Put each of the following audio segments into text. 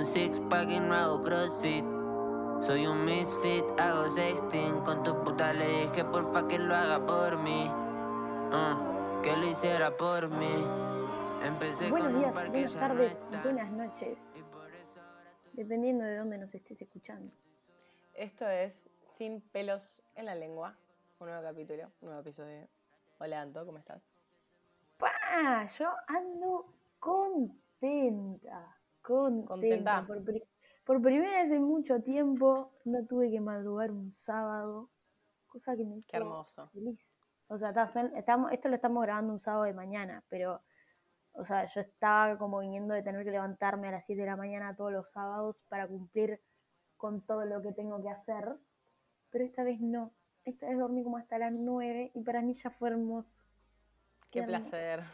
un six pack y no hago crossfit. Soy un misfit, hago sexting. Con tu puta le dije porfa que lo haga por mí. Uh, que lo hiciera por mí. Empecé Buenos con un días, par que buenas no tardes, está. buenas noches, dependiendo de dónde nos estés escuchando. Esto es Sin pelos en la lengua. Un nuevo capítulo, un nuevo episodio. Hola Anto, ¿cómo estás? ¡Pah! Yo ando contenta, contenta. Contenta. Por, pri- por primera vez en mucho tiempo no tuve que madrugar un sábado, cosa que me hizo Qué hermoso. feliz. O sea, son- estamos, esto lo estamos grabando un sábado de mañana, pero, o sea, yo estaba como viniendo de tener que levantarme a las 7 de la mañana todos los sábados para cumplir con todo lo que tengo que hacer, pero esta vez no. Esta vez dormí como hasta las 9 y para mí ya fue hermoso. Qué hermoso. placer.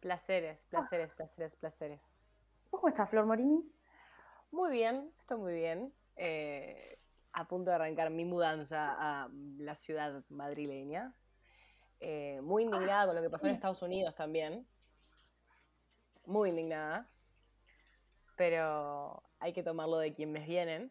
Placeres, placeres, placeres, placeres. ¿Vos ¿Cómo estás, Flor Morini? Muy bien, estoy muy bien. Eh, a punto de arrancar mi mudanza a la ciudad madrileña. Eh, muy indignada con lo que pasó en Estados Unidos también. Muy indignada. Pero hay que tomarlo de quienes vienen.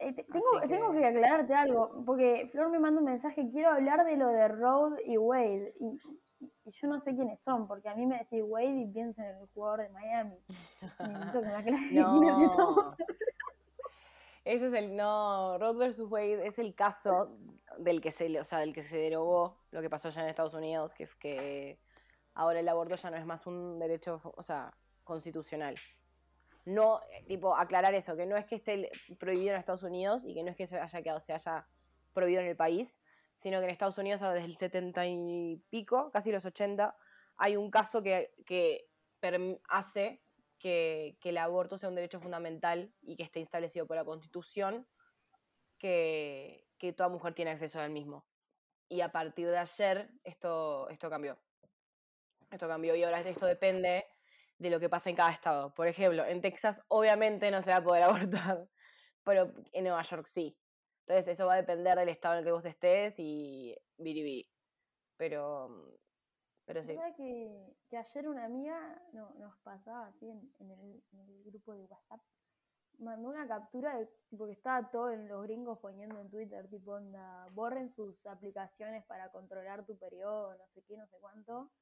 Eh, te- tengo, Así tengo que- que aclararte algo, porque Flor me manda un mensaje, quiero hablar de lo de Road y Wade, y, y- yo no sé quiénes son, porque a mí me decís Wade y pienso en el jugador de Miami. Necesito que me aclares quiénes No. estamos. Ese es el no, Roe versus Wade es el caso del que se, o sea, del que se derogó lo que pasó allá en Estados Unidos, que es que ahora el aborto ya no es más un derecho, o sea, constitucional. No, eh, tipo, aclarar eso, que no es que esté prohibido en Estados Unidos y que no es que se haya quedado, se haya prohibido en el país, sino que en Estados Unidos desde el 70 y pico, casi los 80, hay un caso que, que hace que, que el aborto sea un derecho fundamental y que esté establecido por la Constitución, que, que toda mujer tiene acceso al mismo. Y a partir de ayer esto, esto cambió. Esto cambió y ahora esto depende de lo que pasa en cada estado. Por ejemplo, en Texas obviamente no se va a poder abortar, pero en Nueva York sí. Entonces eso va a depender del estado en el que vos estés y biribiri. Pero, pero sí. ¿Sabes que, que ayer una amiga no- nos pasaba así en, en el, en el grupo de WhatsApp? Mandó una captura de tipo que estaba todo en los gringos poniendo en Twitter, tipo onda, borren sus aplicaciones para controlar tu periodo, no sé qué, no sé cuánto,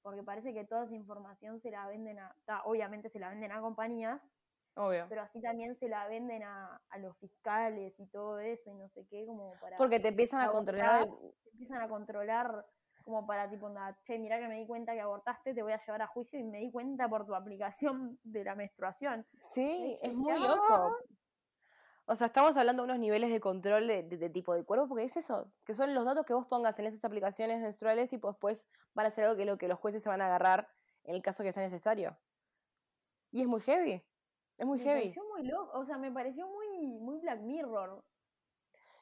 porque parece que toda esa información se la venden a, obviamente se la venden a compañías, Obvio. pero así también se la venden a, a los fiscales y todo eso y no sé qué, como para... Porque te empiezan a controlar te empiezan a controlar como para tipo, onda, che, mirá que me di cuenta que abortaste, te voy a llevar a juicio y me di cuenta por tu aplicación de la menstruación. Sí, Es es muy loco. O sea, estamos hablando de unos niveles de control de, de- de tipo de cuerpo, porque es eso, que son los datos que vos pongas en esas aplicaciones menstruales, tipo después van a ser algo que, lo que los jueces se van a agarrar en el caso que sea necesario. Y es muy heavy, es muy me heavy. pareció muy loco, o sea, me pareció muy, muy Black Mirror.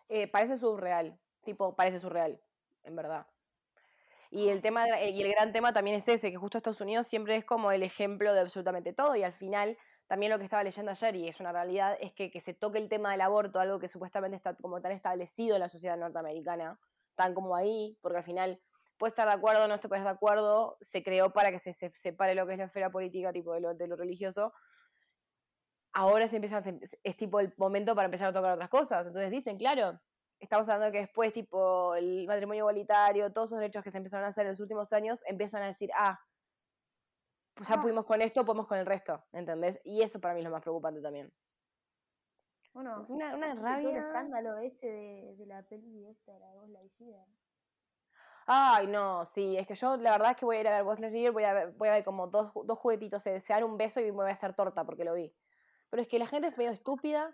Eh, parece surreal, tipo, parece surreal, en verdad. Y el, tema de- y el gran tema también es ese, que justo Estados Unidos siempre es como el ejemplo de absolutamente todo y al final también lo que estaba leyendo ayer y es una realidad es que, que se toque el tema del aborto, algo que supuestamente está como tan establecido en la sociedad norteamericana, tan como ahí, porque al final puedes estar de acuerdo o no estés de acuerdo, se creó para que se, se separe lo que es la esfera política tipo de lo, de lo religioso. Ahora se empieza, es tipo el momento para empezar a tocar otras cosas. Entonces dicen, claro, estamos hablando de que después, tipo, el matrimonio igualitario, todos esos derechos que se empezaron a hacer en los últimos años, empiezan a decir, ah, pues ya Ah. pudimos con esto, podemos con el resto, ¿entendés? Y eso para mí es lo más preocupante también. Bueno, Una, una ¿viste todo el rabia. escándalo este de, de la peli esta de la Ghost Lightyear. Ay, no, sí, es que yo la verdad es que voy a ir a ver Lightyear, voy a ver, voy a ver como dos, dos juguetitos, se, se dan un beso y me voy a hacer torta porque lo vi. Pero es que la gente es medio estúpida.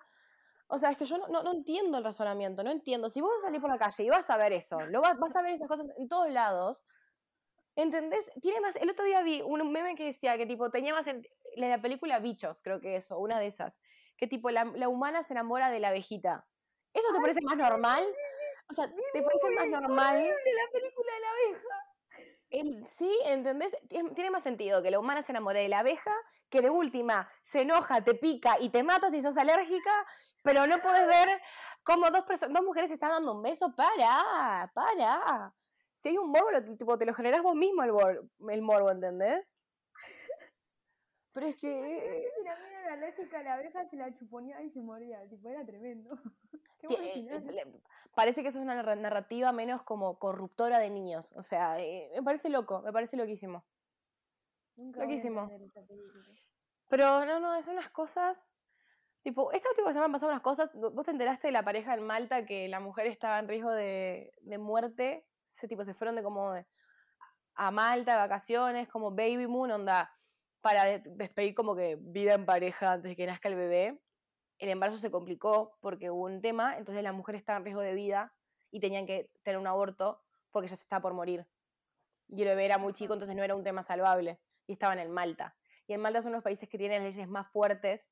O sea, es que yo no, no, no entiendo el razonamiento, no entiendo. Si vos vas a salir por la calle y vas a ver eso, lo vas, vas a ver esas cosas en todos lados, ¿entendés? Tiene más, el otro día vi un meme que decía que tipo tenía más, en, la película Bichos, creo que eso, una de esas, que tipo la, la humana se enamora de la abejita. ¿Eso te parece más normal? O sea, ¿te parece más normal? La película de la abeja. El- sí, ¿entendés? Tien- Tiene más sentido que la humana se enamore de la abeja, que de última se enoja, te pica y te mata si sos alérgica, pero no puedes ver cómo dos, dos mujeres se están dando un beso. ¡Para! ¡Para! Si hay un morbo, tipo, te lo generás vos mismo el, el morbo, ¿entendés? Pero es que... Si la mina era alérgica a la abeja, se la chuponía y se moría. Tipo, era tremendo. Eh, parece que eso es una narra- narrativa menos como corruptora de niños. O sea, eh, me parece loco, me parece loquísimo. Nunca loquísimo. Pero no, no, son unas cosas. Tipo, esta última semana han pasado unas cosas. ¿Vos te enteraste de la pareja en Malta que la mujer estaba en riesgo de, de muerte? Se, tipo, se fueron de como de- a Malta de vacaciones, como baby moon, onda, para de- despedir como que vida en pareja antes de que nazca el bebé. El embarazo se complicó porque hubo un tema, entonces la mujer estaba en riesgo de vida y tenían que tener un aborto porque ya se estaba por morir. Y el bebé era muy chico, entonces no era un tema salvable. Y estaban en Malta. Y en Malta son los países que tienen leyes más fuertes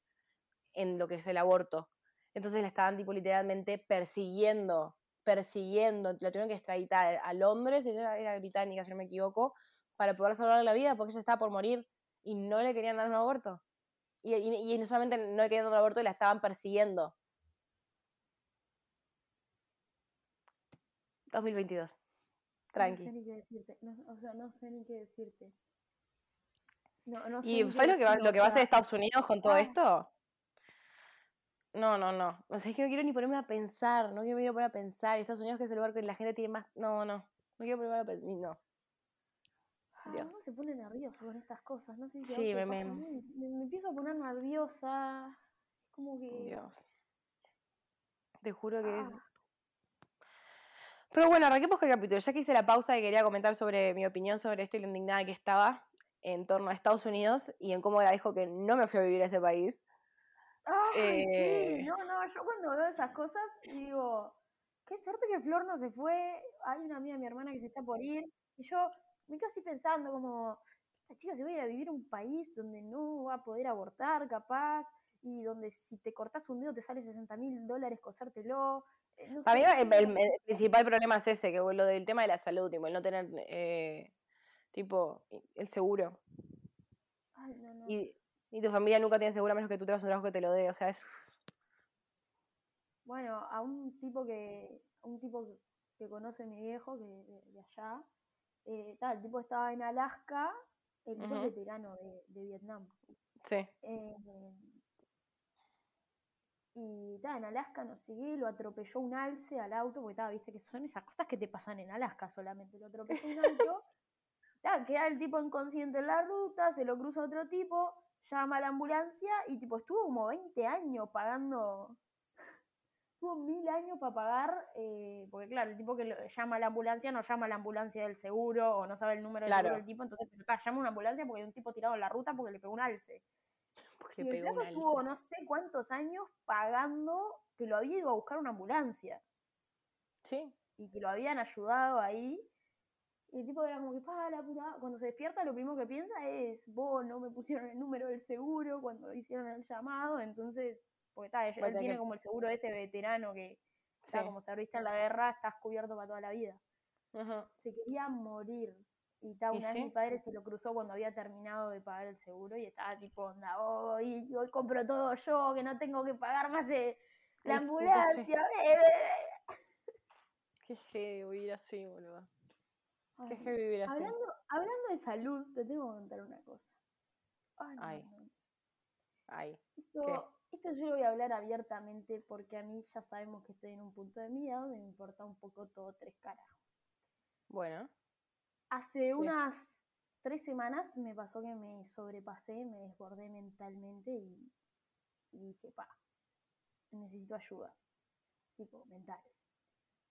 en lo que es el aborto. Entonces la estaban tipo literalmente persiguiendo, persiguiendo. La tuvieron que extraditar a Londres, ella era británica, si no me equivoco, para poder salvarle la vida porque ella estaba por morir y no le querían dar un aborto. Y, y- y no solamente no le querían dar un aborto, la estaban persiguiendo. 2022. No Tranqui. sé ni qué decirte. No, o sea, no sé ni qué decirte. No, no sé ¿Y sabes lo que, va, lo que va a hacer Estados Unidos con todo ah. esto? No, no, no. O sea, es que no quiero ni ponerme a pensar. No quiero ni poner a pensar. Estados Unidos que es el lugar que la gente tiene más... No, no. No quiero ponerme a pensar. No. Dios. uno se pone nervioso con estas cosas. No sé si Sí, me- me- me, me empiezo a poner nerviosa. Como que. Dios. Te juro que es... ah, Pero bueno, arranquemos con el capítulo. Ya que hice la pausa y quería comentar sobre mi opinión sobre esto y lo indignada que estaba en torno a Estados Unidos y en cómo agradezco que no me fui a vivir a ese país. Ay, Eh. sí, no, no, yo cuando veo esas cosas digo, qué suerte que Flor no se fue, hay una amiga de mi hermana que se está por ir, y yo me quedo así pensando como, esta chica se va a ir a vivir a un país donde no va a poder abortar capaz, y donde si te cortas un dedo te sale 60 mil dólares cosértelo, eh, no Para mí sé, el, el- el principal problema es ese, que lo del tema de la salud, tipo, el no tener, eh, tipo, el seguro. ay, no, no. Y, y tu familia nunca tiene seguro a menos que tú tengas un trabajo que te lo dé, o sea, es... Bueno, a un tipo que, a un tipo que- que conoce mi viejo, que de, de allá, eh, tal, el tipo estaba en Alaska, el tipo es veterano de, de Vietnam. Sí. eh, y tal, en Alaska, no sé qué, lo atropelló un alce al auto, porque estaba, viste que son esas cosas que te pasan en Alaska solamente, lo atropelló un auto, queda el tipo inconsciente en la ruta, se lo cruza otro tipo, llama a la ambulancia y tipo estuvo como 20 años pagando tuvo mil años para pagar, eh, porque claro, el tipo que lo- llama a la ambulancia no llama a la ambulancia del seguro o no sabe el número del Claro. seguro del tipo, entonces llama a una ambulancia porque hay un tipo tirado en la ruta porque le pegó un alce. Porque Y le el pegó un flaco estuvo alce. no sé cuántos años pagando que lo había ido a buscar una ambulancia Sí. y que lo habían ayudado ahí. Y el tipo era como que, pa, la puta. Cuando se despierta, lo primero que piensa es, vos no me pusieron el número del seguro cuando hicieron el llamado, entonces, porque está, él, él tiene que- como el seguro ese veterano que, Sí. está como serviste en la guerra, estás cubierto para toda la vida. Se quería morir. Y ta, ¿Y una vez sí? mi padre se lo cruzó cuando había terminado de pagar el seguro y estaba tipo, onda, hoy, hoy compro todo yo, que no tengo que pagar más eh, la sí. ambulancia. bebé". Qué heavy vivir así, boludo. Qué heavy vivir así. Hablando, hablando de salud, te tengo que contar una cosa. Ay, no, Ay. no. Ay. Esto, esto yo lo voy a hablar abiertamente porque a mí ya sabemos que estoy en un punto de mi vida donde me importa un poco todo tres carajos. Bueno. Hace unas tres semanas me pasó que me sobrepasé, me desbordé mentalmente y, y dije, pa, necesito ayuda, tipo mental.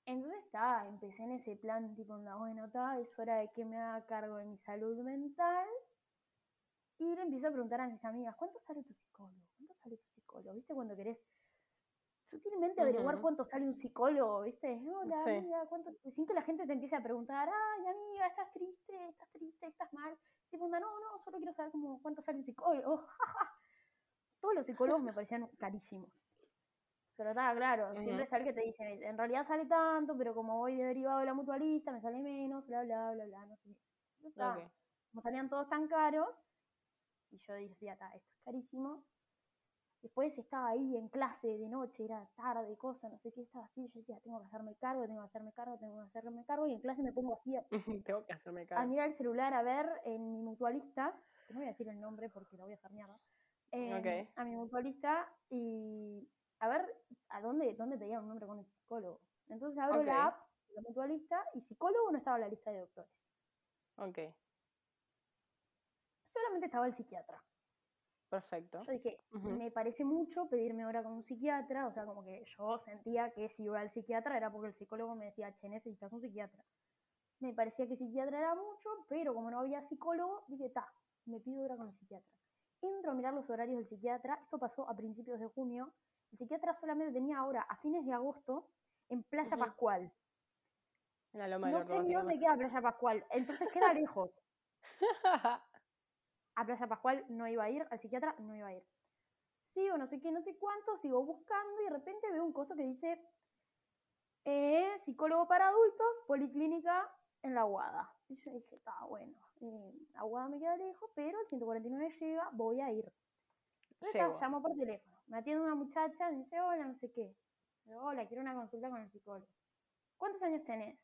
Entonces está, empecé en ese plan, tipo, onda, bueno, está, es hora de que me haga cargo de mi salud mental. Y le empiezo a preguntar a mis amigas, ¿cuánto sale tu psicólogo? ¿Cuánto sale tu psicólogo? ¿Viste cuando querés sutilmente averiguar cuánto sale un psicólogo? ¿Viste? Hola, Sí. amiga, ¿cuánto? Sin que la gente te empiece a preguntar, ay, amiga, estás triste, estás triste, estás mal. Tipo, onda, no, no, solo quiero saber como cuánto sale un psicólogo. Todos los psicólogos me parecían carísimos. Pero estaba claro, siempre Ujú. está el que te dice, en realidad sale tanto, pero como voy derivado de la mutualista, me sale menos, bla, bla, bla, bla, no sé qué. Ya está. Ok. Como salían todos tan caros, y yo decía, "Ta, esto es carísimo. Después estaba ahí en clase de noche, era tarde, cosa, no sé qué, estaba así, yo decía, tengo que hacerme cargo, tengo que hacerme cargo, tengo que hacerme cargo, y en clase me pongo así a, Tengo que hacerme a cargo. mirar el celular, a ver en mi mutualista, que no voy a decir el nombre porque lo voy a em, Ok. a mi mutualista y a ver a dónde, dónde tenía un nombre con el psicólogo. Entonces abro la app la mutualista y psicólogo no estaba en la lista de doctores. Ok, Solamente estaba el psiquiatra. perfecto. Yo dije, me parece mucho pedirme hora con un psiquiatra, o sea, como que yo sentía que si iba al psiquiatra era porque el psicólogo me decía, che, necesitas un psiquiatra. Me parecía que psiquiatra era mucho, pero como no había psicólogo, dije, ta, me pido hora con el psiquiatra. Entro a mirar los horarios del psiquiatra, esto pasó a principios de junio, el psiquiatra solamente tenía hora a fines de agosto en Playa. Pascual. La loma No sé ni dónde queda Playa Pascual, entonces queda lejos. A Playa Pascual no iba a ir, al psiquiatra no iba a ir. Sigo, no sé qué, no sé cuánto, sigo buscando y de repente veo un coso que dice eh, psicólogo para adultos, policlínica en la Guada. Y yo dije, está bueno, eh, la Guada me queda lejos, pero el 149 llega, voy a ir. Entonces, llamo por teléfono, me atiende una muchacha, me dice, hola, no sé qué. Hola, quiero una consulta con el psicólogo. ¿Cuántos años tenés?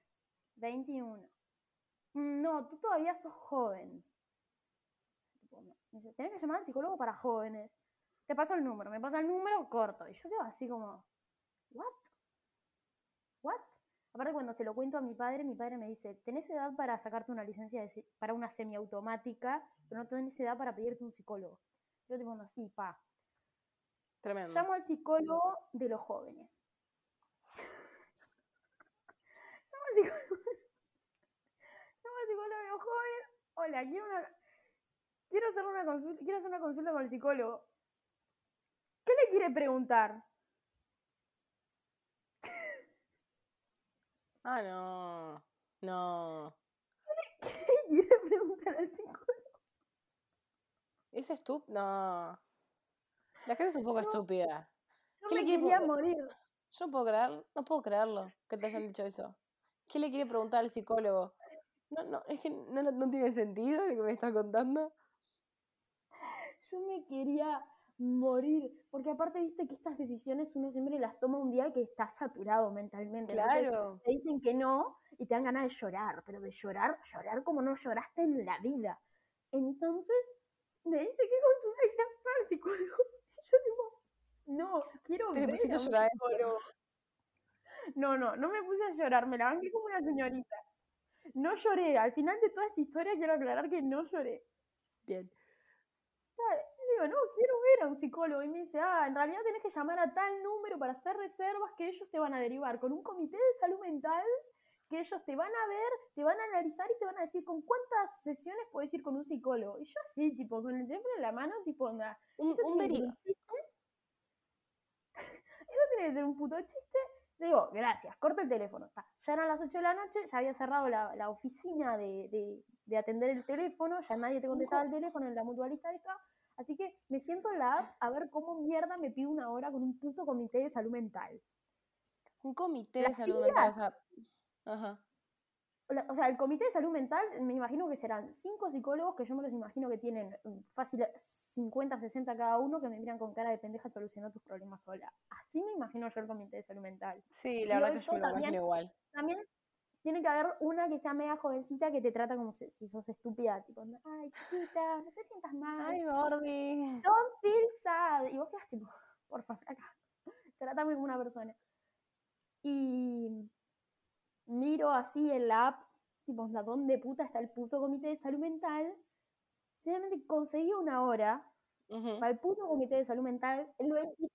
21. "Mm, No, tú todavía sos joven. Me dice, tenés que llamar al psicólogo para jóvenes. Te paso el número, me pasa el número corto. Y yo quedo así como, ¿what? ¿What? Aparte cuando se lo cuento a mi padre, mi padre me dice, tenés edad para sacarte una licencia de para una semiautomática, pero no tenés edad para pedirte un psicólogo. Yo tipo, no, sí, pa. Tremendo. Llamo al psicólogo de los jóvenes. Llamo al psicólogo, llamo al psicólogo de los jóvenes. Hola, quiero una hacer una consulta, quiero hacer una consulta con el psicólogo. ¿Qué le quiere preguntar? Ah, no. No. ¿Qué le quiere preguntar al psicólogo? ¿Es estúpido? No. La gente es un poco No. estúpida. ¿Qué le quiere quería morir. Yo no puedo creer, no puedo creerlo que te hayan dicho eso. ¿Qué le quiere preguntar al psicólogo? No, no, es que no, no tiene sentido lo que me estás contando. Yo me quería morir. Porque aparte, viste que estas decisiones uno siempre las toma un día que está saturado mentalmente. Entonces, Claro. te dicen que no y te dan ganas de llorar, pero de llorar, llorar como no lloraste en la vida. Entonces, me dice que consulta el psicólogo. Y yo digo, no, quiero Te ver pusiste a llorar. psicólogo. No, no, no me puse a llorar, me la banqué como una señorita. No lloré, al final de toda esta historia quiero aclarar que no lloré. Bien. Y digo, no, quiero ver a un psicólogo. Y me dice, ah, en realidad tenés que llamar a tal número para hacer reservas que ellos te van a derivar con un comité de salud mental que ellos te van a ver, te van a analizar y te van a decir con cuántas sesiones puedes ir con un psicólogo. Y yo así, tipo, con el teléfono en la mano, tipo, onda, Un, ¿esto un deriva. ¿Esto tiene que ser un puto chiste? Digo, gracias, corto el teléfono. Ya eran las 8 de la noche, ya había cerrado la, la oficina de, de- de atender el teléfono, ya nadie te contestaba el teléfono en la mutualista esta. Así que me siento en la app a ver cómo mierda me pido una hora con un puto comité de salud mental. Un comité de salud mental. O sea, ajá. O sea, el comité de salud mental, me imagino que serán cinco psicólogos que yo me los imagino que tienen mm, fácil 50, 60 cada uno que me miran con cara de pendeja solucionar tus problemas sola. Así me imagino yo el comité de salud mental. Sí, Y la verdad que yo me lo imagino igual. También tiene que haber una que sea media jovencita que te trata como si, si sos estúpida, tipo, ay, chiquita, no te sientas mal, Ay, Gordi. don't feel sad. Y vos quedas tipo, por favor, acá, trátame como una persona. Y miro así en la app, tipo, onda, ¿dónde puta está el puto comité de salud mental? Finalmente conseguí una hora para el puto comité de salud mental el 26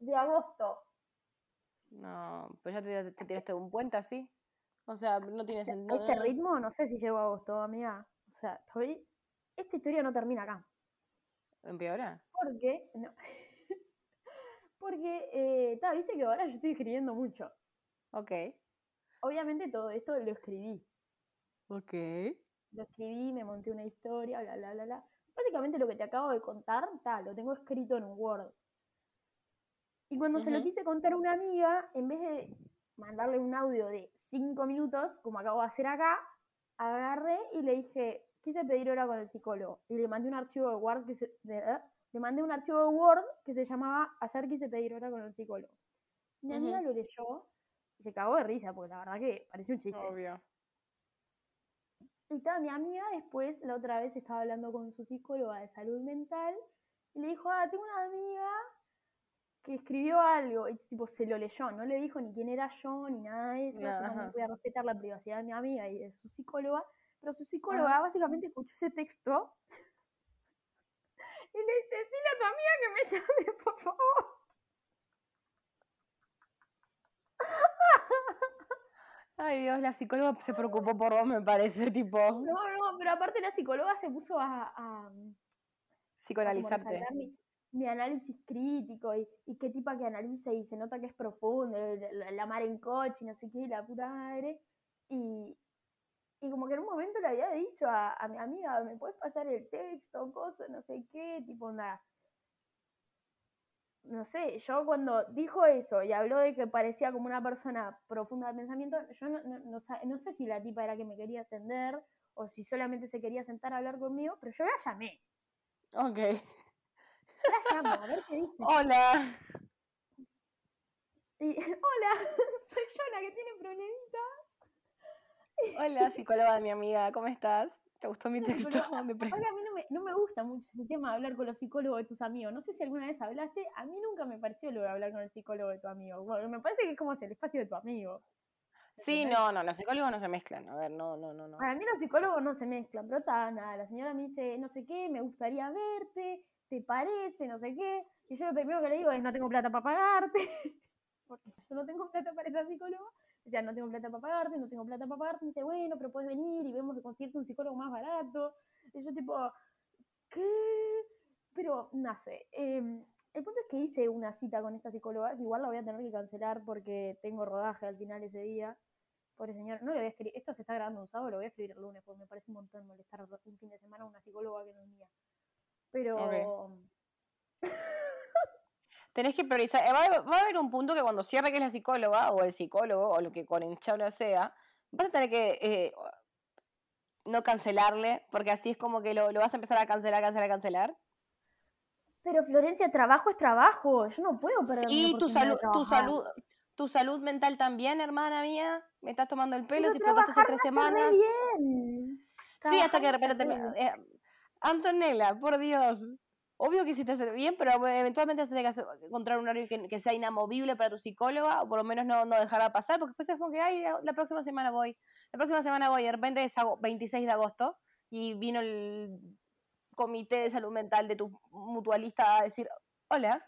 de agosto. No, pero ya te, te tiraste un puente así. O sea, no tiene A sentido. este ritmo, no sé si llego a agosto, amiga. O sea, estoy. Esta historia no termina acá. ¿Empeora? Porque. No. Porque, eh, ta, viste que ahora yo estoy escribiendo mucho. Ok. Obviamente todo esto lo escribí. Ok. Lo escribí, me monté una historia, bla, bla, bla, bla. Básicamente lo que te acabo de contar, ta, lo tengo escrito en un Word. Y cuando se lo quise contar a una amiga, en vez de mandarle un audio de cinco minutos, como acabo de hacer acá, agarré y le dije, quise pedir hora con el psicólogo. Y le mandé un archivo de Word que se, de- ¿eh? le mandé un archivo de Word que se llamaba Ayer quise pedir hora con el psicólogo. Mi amiga lo leyó se cagó de risa, porque la verdad que pareció un chiste. Obvio. Y estaba mi amiga después, la otra vez estaba hablando con su psicóloga de salud mental, y le dijo, ah, tengo una amiga que escribió algo, y tipo se lo leyó, no le dijo ni quién era yo, ni nada de eso, No, voy a respetar la privacidad de mi amiga y de su psicóloga, pero su psicóloga básicamente escuchó ese texto y le dice, decile a tu amiga que me llame, por favor. Ay, Dios, la psicóloga se preocupó por vos, me parece, tipo, No, no, pero aparte la psicóloga se puso a, a, psicoanalizarte. mi, mi análisis crítico y, y qué tipa que analiza y se nota que es profundo, la, la- mar en coche y no sé qué, y la puta madre. Y, y como que en un momento le había dicho a, a mi amiga, ¿me puedes pasar el texto, cosa, no sé qué? Tipo, nada. No sé, yo cuando dijo eso y habló de que parecía como una persona profunda de pensamiento, yo no, no, no no sé si la tipa era que me quería atender o si solamente se quería sentar a hablar conmigo, pero yo la llamé. Ok. La llamo, a ver qué dice. Hola. Y, hola, soy yo la que tiene problemita. Hola, psicóloga de mi amiga, ¿cómo estás? ¿Te gustó mi texto? de Ahora a mí no me, no me gusta mucho ese tema de hablar con los psicólogos de tus amigos. No sé si alguna vez hablaste, a mí nunca me pareció lo de hablar con el psicólogo de tu amigo. Bueno, me parece que es como el espacio de tu amigo. Sí, ¿entendés? no, no, los psicólogos no se mezclan. A ver, no, no, no, no. Para mí los psicólogos no se mezclan, pero está nada. La señora me dice, no sé qué, me gustaría verte, ¿te parece? No sé qué. Y yo lo primero que le digo es, no tengo plata para pagarte. Porque yo no tengo plata para esa psicóloga. O sea, no tengo plata para pagarte, no tengo plata para pagarte. Me dice, bueno, pero puedes venir y vemos de conseguirte un psicólogo más barato. Y yo tipo, ¿qué? Pero, no sé. em, el punto es que hice una cita con esta psicóloga, que igual la voy a tener que cancelar porque tengo rodaje al final ese día. Pobre señor, no le voy a escribir, esto se está grabando un sábado, lo voy a escribir el lunes, porque me parece un montón molestar un fin de semana a una psicóloga que no es mía. Pero, Tenés que priorizar. eh, Va a, va a haber un punto que cuando cierre que es la psicóloga o el psicólogo o lo que con hinchable sea, vas a tener que eh, no cancelarle, porque así es como que lo, lo vas a empezar a cancelar, cancelar, cancelar. pero Florencia, trabajo es trabajo, yo no puedo perder mi Sí, tu salud, tu salud, tu salud mental también, hermana mía. Me estás tomando el pelo Pero si explotaste hace tres semanas. bien. Sí, hasta que de repente me te... hace re bien. eh, Antonella, por Dios. Obvio que sí te hace bien, pero eventualmente tener que encontrar un horario que, que sea inamovible para tu psicóloga, o por lo menos no, no dejarla pasar, porque después es como que, ay, la próxima semana voy, la próxima semana voy, y de repente es ago- 26 de agosto, y vino el comité de salud mental de tu mutualista a decir, hola,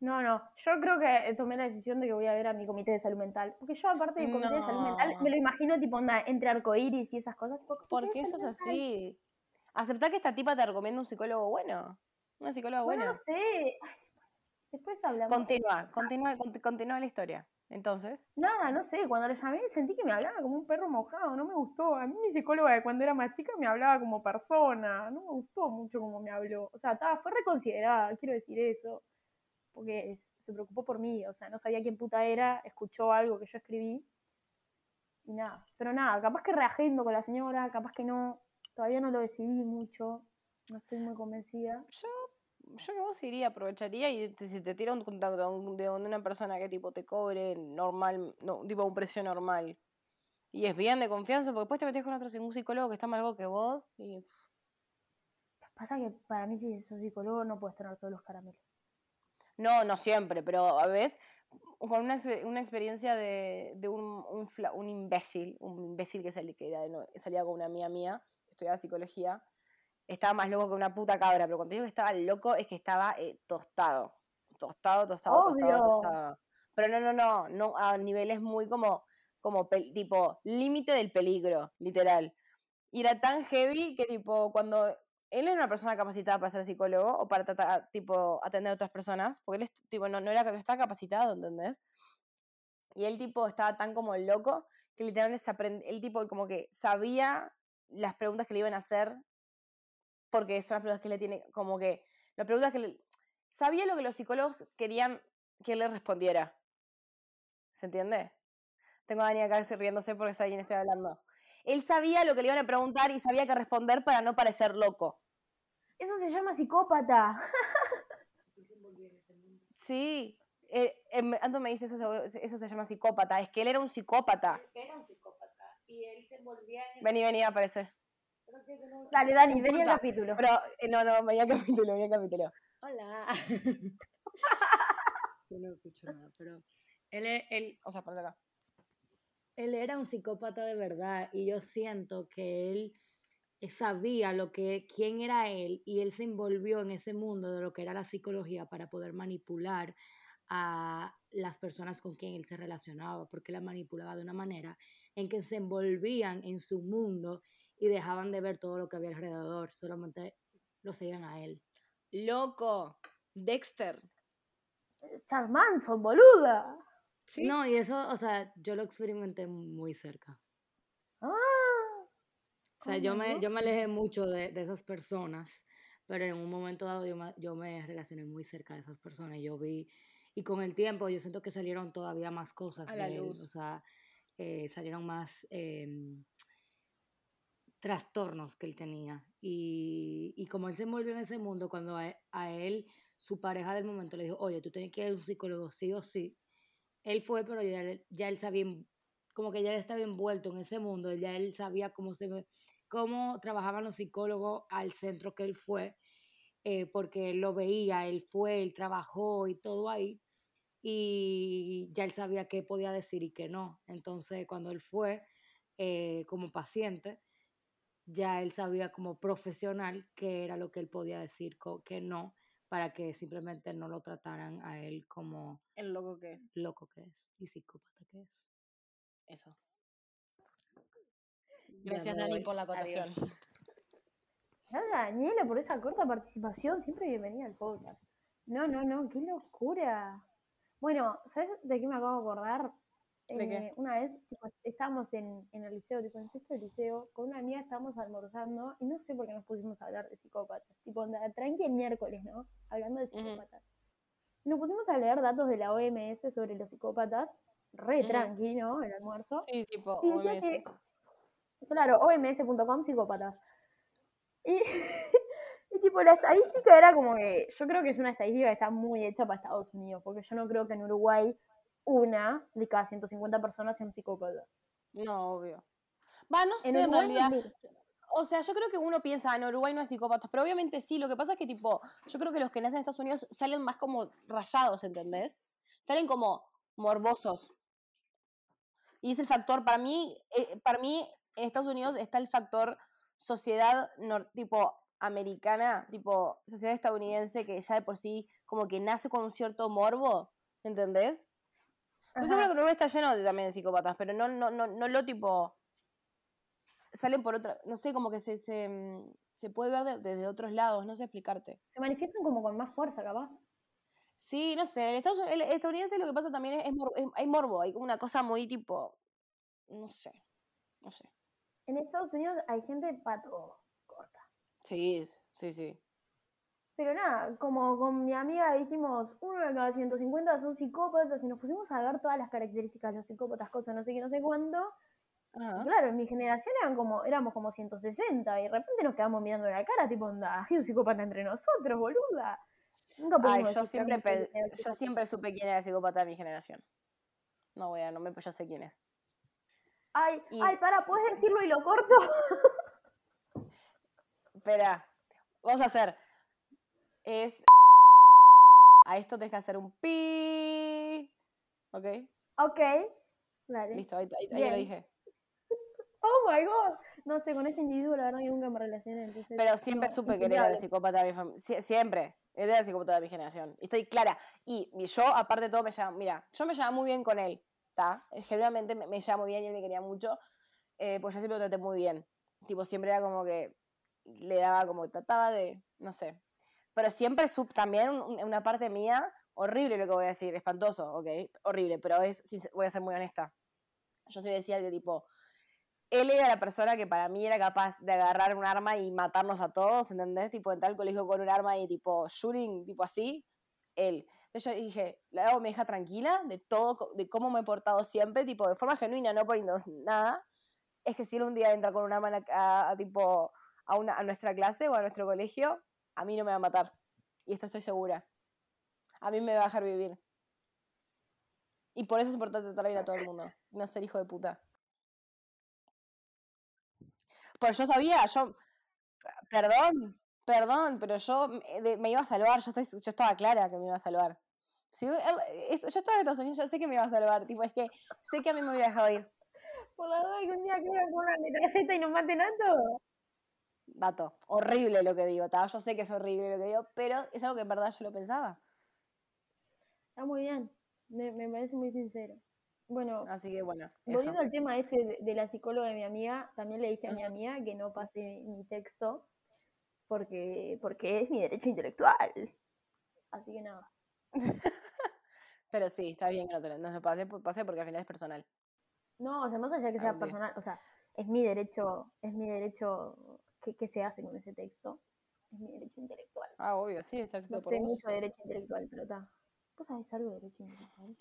No, no, yo creo que tomé la decisión de que voy a ver a mi comité de salud mental. Porque yo, aparte del comité de salud mental, me lo No. imagino tipo onda, entre arcoíris y esas cosas. tipo, ¿por qué mental. así? Aceptá que esta tipa te recomienda un psicólogo bueno, una psicóloga Bueno, buena. no sé. Ay, Después hablamos. Continúa, continúa, conti- continúa la historia. Entonces, Nada, no sé, cuando le llamé sentí que me hablaba como un perro mojado, no me gustó. A mí mi psicóloga de cuando era más chica me hablaba como persona, no me gustó mucho como me habló. O sea, estaba, fue reconsiderada, quiero decir eso, porque se preocupó por mí, o sea, no sabía quién puta era, escuchó algo que yo escribí y nada. Pero nada, capaz que reagendo con la señora, capaz que no, todavía no lo decidí mucho, no estoy muy convencida. yo, yo que vos iría, aprovecharía y te- si te tira un contacto de un- de una persona que tipo te cobre normal, no, tipo un precio normal, y es bien de confianza, porque después te metes con otro un psicólogo que está más algo que vos, y Pasa que para mí si sos psicólogo no puedes tener todos los caramelos. no, no siempre, pero a veces con una, una experiencia de, de un, un, un imbécil, un imbécil que, sali- que era no- salía con una amiga mía, que estudiaba psicología, estaba más loco que una puta cabra, pero cuando digo que estaba loco es que estaba eh, tostado, tostado, tostado, tostado, Obvio. tostado. Pero no, no, no, no, a niveles muy como, como tipo, límite del peligro, literal. Y era tan heavy que tipo, cuando él era una persona capacitada para ser psicólogo o para tratar, tipo, atender a otras personas, porque él tipo, no, no, era, no estaba capacitado, ¿entendés? Y él tipo estaba tan como loco que literalmente se aprend- él tipo como que sabía las preguntas que le iban a hacer porque son las preguntas que le tiene, como que, las preguntas que le, sabía lo que los psicólogos querían que él le respondiera. ¿Se entiende? Tengo a Dani acá riéndose porque sabe quién estoy hablando. Él sabía lo que le iban a preguntar y sabía que responder para no parecer loco. Eso se llama psicópata. Sí, eh, Anto me dice eso, eso se llama psicópata, es que él era un psicópata. era un psicópata y él se Vení, vení, aparece. Dale, Dani, vení al capítulo. Pero, eh, no, no, vení al capítulo, vení al capítulo. Hola. Yo no escucho nada, pero él, él, O sea, ponlo acá. él era un psicópata de verdad y yo siento que él sabía lo que quién era él y él se envolvió en ese mundo de lo que era la psicología para poder manipular a las personas con quien él se relacionaba, porque la manipulaba de una manera en que se envolvían en su mundo y dejaban de ver todo lo que había alrededor, solamente lo seguían a él. Loco. Dexter. Charles Manson, boluda. Sí. No, y eso, o sea, yo lo experimenté muy cerca. Ah. O sea, yo me, yo me alejé mucho de, de esas personas, pero en un momento dado yo me, yo me relacioné muy cerca de esas personas. Yo vi, y con el tiempo yo siento que salieron todavía más cosas A la de él, luz. O sea, eh, salieron más em, trastornos que él tenía. Y, y como él se envolvió en ese mundo, cuando a, a él, su pareja del momento le dijo, oye, tú tienes que ir a un psicólogo sí o sí, él fue, pero ya, él- ya él sabía, como que ya él estaba envuelto en ese mundo, ya él sabía cómo se cómo trabajaban los psicólogos al centro que él fue, eh, porque él lo veía, él fue, él trabajó y todo ahí, y ya él sabía qué podía decir y qué no. Entonces, cuando él fue eh, como paciente, ya él sabía como profesional qué era lo que él podía decir, co- qué no, para que simplemente no lo trataran a él como El loco que es. loco que es y psicópata que es. Eso. Gracias, Dani, por la Adiós. acotación. Gracias, Daniela, por esa corta participación. Siempre bienvenida al podcast. No, no, no, qué locura. Bueno, ¿sabes de qué me acabo de acordar? ¿De qué? Eh, Una vez tipo, estábamos en, en el liceo, tipo en sexto liceo, con una amiga estábamos almorzando y no sé por qué nos pusimos a hablar de psicópatas. Tipo, onda, tranqui el miércoles, ¿no? Hablando de psicópatas. Nos pusimos a leer datos de la OMS sobre los psicópatas, re tranqui, ¿no? El almuerzo. Sí, tipo, Y OMS. que, claro, oms.com psicópatas. Y tipo, la estadística era como que, yo creo que es una estadística que está muy hecha para Estados Unidos, porque yo no creo que en Uruguay una de cada 150 personas sea un psicópata. No, obvio. Va, no sé, En realidad. O sea, yo creo que uno piensa, "Ah, en Uruguay no hay psicópatas, pero obviamente sí. Lo que pasa es que, tipo, yo creo que los que nacen en Estados Unidos salen más como rayados, ¿entendés? Salen como morbosos. Y es el factor, para mí, eh, para mí, en Estados Unidos está el factor sociedad nor- tipo americana, tipo sociedad estadounidense, que ya de por sí como que nace con un cierto morbo, ¿entendés? Segura Ajá. que está lleno de, también de psicópatas, pero no, no, no, no lo tipo. Salen por otra. No sé, como que se, se, mm, se puede ver de- desde otros lados, no sé explicarte. Se manifiestan como con más fuerza, capaz. Sí, no sé. El, Estados, el estadounidense lo que pasa también es, es es- hay morbo, hay como una cosa muy tipo. No sé. No sé. En Estados Unidos hay gente pato corta. Sí, sí, sí. Pero nada, como con mi amiga dijimos, uno de cada 150 son psicópatas y nos pusimos a ver todas las características de los psicópatas, cosas, no sé qué, no sé cuándo. Claro, en mi generación eran como, éramos como 160 y de repente nos quedamos mirando la cara, tipo, onda, hay un psicópata entre nosotros, boluda. Nunca Ay, yo siempre, yo siempre supe quién era el psicópata de mi generación. No voy a, no me, yo sé quién es. Ay, y- ay, para, ¿puedes decirlo y lo corto? Espera, vamos a hacer. Es. A esto tenés que hacer un pi. ¿Ok? ok. Listo, ahí, ahí- ahí ya lo dije. Oh my god. No sé, con ese individuo la verdad que nunca me relacioné, entonces. Pero siempre no, supe que era el psicópata de mi familia. siempre. Él era el psicópata de mi generación. Y estoy clara. Y, y yo, aparte de todo, me llamo. Mira, yo me llevaba muy bien con él. ¿Está? Generalmente me, me llevaba muy bien y él me quería mucho. eh, pues yo siempre lo traté muy bien. Tipo, siempre era como que. Le daba como. Trataba de. No sé. Pero siempre sup también un- una parte mía. Horrible lo que voy a decir. Espantoso, ¿ok? Horrible. Pero es. Voy a ser muy honesta. Yo sí decía que tipo él era la persona que para mí era capaz de agarrar un arma y matarnos a todos, ¿entendés? Tipo, entrar al colegio con un arma y tipo shooting, tipo así, él. Entonces yo dije, la hago me deja tranquila de todo, de cómo me he portado siempre, tipo, de forma genuina, no por nada. Es que si él un día entra con un arma a, tipo, a, una, a nuestra clase o a nuestro colegio, a mí no me va a matar. Y esto estoy segura. A mí me va a dejar vivir. Y por eso es importante tratar bien a todo el mundo, no ser hijo de puta. Pues yo sabía, yo. Perdón, perdón, pero yo me, iba a salvar. Yo, estoy, yo estaba clara que me iba a salvar. Si, él- es- yo estaba en Estados Unidos, yo sé que me iba a salvar. Tipo, es que sé que a mí me hubiera dejado ir. Por la duda que un día quieran con una metralleta y nos maten a todos. Dato. Horrible lo que digo, ¿tá? Yo sé que es horrible lo que digo, pero es algo que en verdad yo lo pensaba. Está muy bien. Me, me parece muy sincero. Bueno, Así que bueno, volviendo al tema este de, de la psicóloga de mi amiga, también le dije a mi amiga que no pase mi texto porque, porque es mi derecho intelectual. Así que nada. Pero sí, está bien que no, te no lo pase, pase porque al final es personal. No, o sea, más allá que sea personal, o sea, es mi derecho, es mi derecho que, que se hace con ese texto. Es mi derecho intelectual. Ah, obvio, sí, está No escrito por sé vos. mucho de derecho intelectual, pero está. ¿Vos sabés algo de derecho intelectual?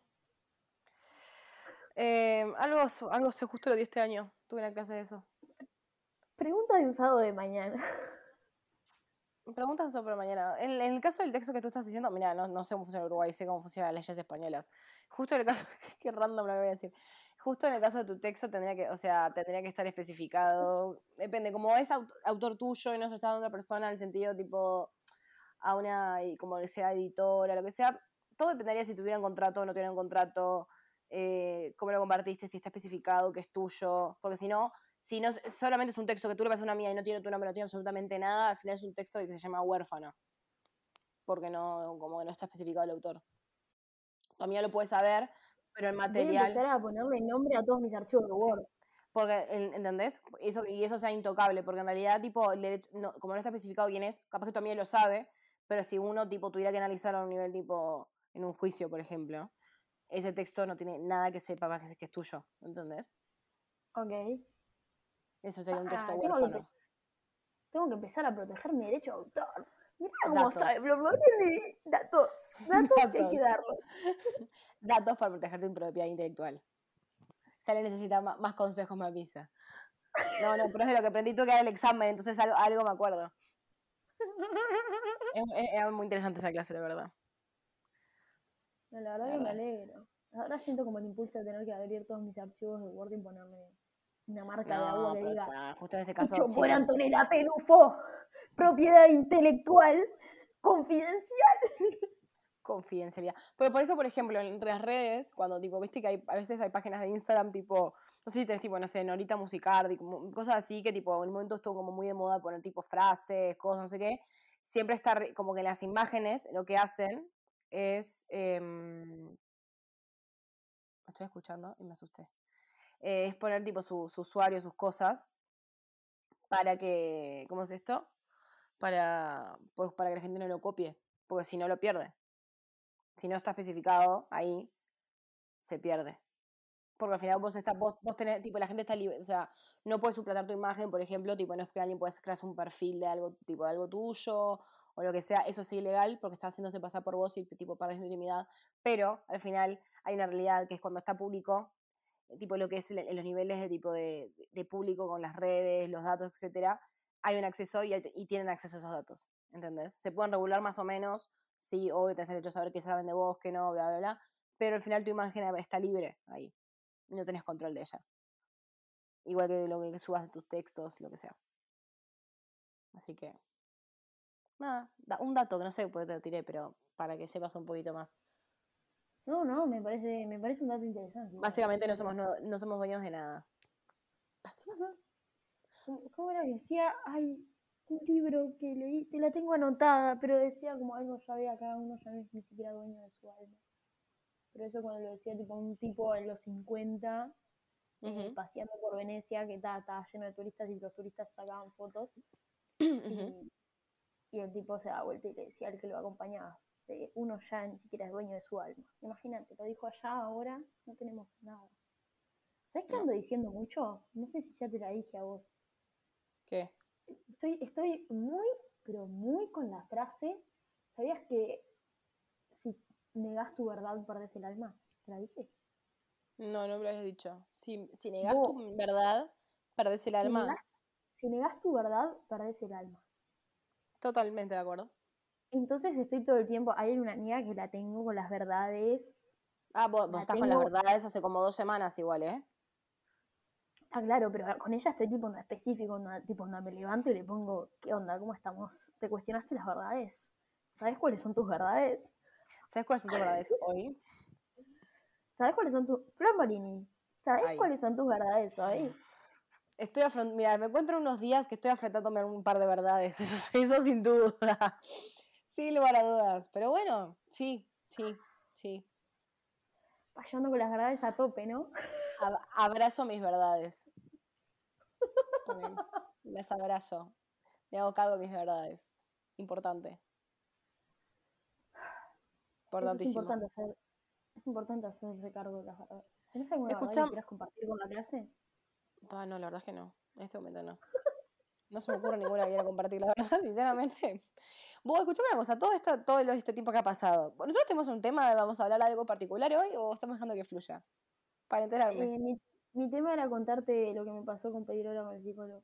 Eh, algo, algo se justo lo di este año. Tuve una clase de eso. Pregunta de un sábado de mañana. Preguntas sobre mañana. En, en el caso del texto que tú estás diciendo, mira, no, no sé cómo funciona Uruguay, sé cómo funcionan las leyes españolas. Justo en el caso, qué random lo que voy a decir. Justo en el caso de tu texto tendría que, o sea, tendría que estar especificado. Depende, como es aut- autor tuyo y no se está otra persona, en el sentido tipo a una, y como sea editora, lo que sea, todo dependería si tuvieran contrato o no tuvieran contrato, eh, cómo lo compartiste, si está especificado que es tuyo, porque si no, si no solamente es un texto que tú le pasas a una mía y no tiene tu nombre, no tiene absolutamente nada, al final es un texto que se llama huérfano, porque no, como que no está especificado el autor. Tu lo puede saber, pero el Voy a material... empezar a ponerle nombre a todos mis archivos de Word. Porque, en- ¿entendés? Eso, y eso sea intocable, porque en realidad, tipo, el derecho, no- como no está especificado quién es, capaz que tu amiga lo sabe, pero si uno, tipo, tuviera que analizarlo a un nivel, tipo, en un juicio, por ejemplo, ese texto no tiene nada que sepa más que, es- tuyo, ¿entendés? Ok. Eso sería un Ah, texto tengo que huérfano. Tengo que empezar a proteger mi derecho de autor. Mirá cómo Datos. sabe, tiene datos. Datos que hay que darlos. Datos para proteger tu propiedad intelectual. Si alguien necesita más, consejos, me avisa. No, no, pero es de lo que aprendí tú que era el examen, entonces algo, algo me acuerdo. Era muy interesante esa clase, de verdad. No, la verdad La que me verdad. alegro. Ahora siento como el impulso de tener que abrir todos mis archivos de Word y ponerme una marca de agua que diga está, justo en este caso. por chico, Antonella Pelufo, propiedad intelectual confidencial. confidencialidad. Pero por eso, por ejemplo, en las redes, cuando tipo, viste que hay, a veces hay páginas de Instagram tipo, no sé si tenés tipo, no sé, Norita Musicardi, cosas así que tipo, en un momento estuvo como muy de moda poner tipo frases, cosas, no sé qué. Siempre está como que en las imágenes lo que hacen es. me estoy escuchando y me asusté. Eh, es poner tipo su, su usuario, sus cosas, para que. ¿Cómo es esto? Para, por- para que la gente no lo copie, porque si no lo pierde si no está especificado ahí, se pierde. Porque al final vos estás, vos, vos tenés, tipo, la gente está libre, o sea, no puedes suplantar tu imagen, por ejemplo, tipo, no es que alguien pueda crearse un perfil de algo, tipo, de algo tuyo, o lo que sea, eso es ilegal porque está haciéndose pasar por vos y, tipo, perdes tu intimidad, pero al final hay una realidad que es cuando está público, eh, tipo, lo que es en los niveles de tipo de, de público con las redes, los datos, etcétera, hay un acceso y, tienen acceso a esos datos, ¿entendés? Se pueden regular más o menos, sí, obvio, el derecho a saber qué saben de vos, qué no, bla, bla, bla, pero al final tu imagen está libre ahí, no tenés control de ella. Igual que lo que subas de tus textos, lo que sea. Así que, nada, da- un dato que no sé por qué te lo tiré, pero para que sepas un poquito más. No, no, me parece, me parece un dato interesante. Básicamente no somos, no, no somos dueños de nada. Básicamente. ¿Cómo era que decía? Hay un libro que leí, te la tengo anotada, pero decía como algo ya ve acá, uno ya no es ni siquiera dueño de su alma. Pero eso cuando lo decía tipo un tipo en los 50, eh, paseando por Venecia, que estaba, lleno de turistas y los turistas sacaban fotos. Y, y el tipo se da vuelta y le decía al que lo acompañaba, eh, uno ya ni siquiera es dueño de su alma. Imagínate, lo dijo allá, ahora no tenemos nada. ¿Sabes qué ando diciendo mucho? No sé si ya te la dije a vos. ¿Qué? Estoy, estoy muy, pero muy con la frase. ¿Sabías que si negas tu verdad perdés el alma? ¿Te la dije? No, no me lo habías dicho. Si, si negás Vos- tu verdad, perdés el Si alma. negás, si negás tu verdad, perdés el alma. Totalmente de acuerdo. Entonces estoy todo el tiempo, hay una niña que la tengo con las verdades. Ah, vos, vos estás con las tengo- verdades hace como dos semanas igual, ¿eh? Ah, claro, pero con ella estoy tipo en específico, onda, tipo onda, me levanto y le pongo, ¿qué onda? ¿Cómo estamos? ¿Te cuestionaste las verdades? ¿Sabes cuáles son tus verdades? ¿Sabes cuáles son tus verdades hoy? ¿Sabes cuáles son tus... Flor Marini, ¿sabes Ay. cuáles son tus verdades hoy? Estoy afrontando, mira, me encuentro unos días que estoy afrontándome un par de verdades, eso, eso sin duda. Sin lugar a dudas, pero bueno, sí, sí, sí. Fallando con las verdades a tope, ¿no? Ab- abrazo mis verdades. Las abrazo. Me hago cargo de mis verdades. Importante. Es Importantísimo. importante hacer, es importante hacerse cargo de las verdades. ¿Tienes alguna verdad Escucham- que quieras compartir con la clase? Ah, no, la verdad es que no. En este momento no. No se me ocurre ninguna que quiera compartir, la verdad, sinceramente. Vos, escuchame una cosa, todo esto, todo este tiempo que ha pasado, ¿nosotros tenemos un tema de vamos a hablar algo particular hoy o estamos dejando que fluya? Para enterarme. Eh, mi, mi tema era contarte lo que me pasó con pedir hora con el psicólogo.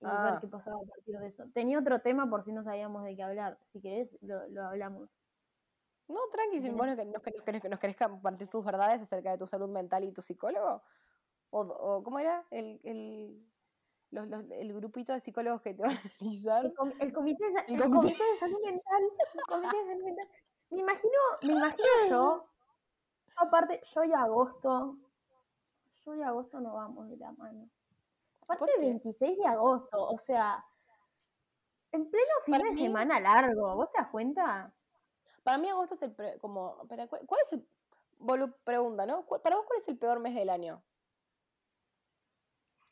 Y Ah. ver qué pasaba a partir de eso. Tenía otro tema por si no sabíamos de qué hablar. Si querés, lo, lo hablamos. No, tranqui, si vos nos, que nos querés compartir tus verdades acerca de tu salud mental y tu psicólogo. O, o ¿cómo era? El, el, los- los- el grupito de psicólogos que te van a analizar. El, com- el comité, de, comité. comité de salud mental. El comité de salud mental. Me imagino, me imagino yo. Yo aparte, yo y agosto. Yo y agosto no vamos de la mano. Aparte, qué? 26 de agosto. O sea, en pleno fin Para de mí- semana largo. ¿Vos te das cuenta? Para mí agosto es el, pre- como, ¿cuál, es el, Bolu pregunta, ¿no? ¿Cuál- Para vos, ¿cuál es el peor mes del año?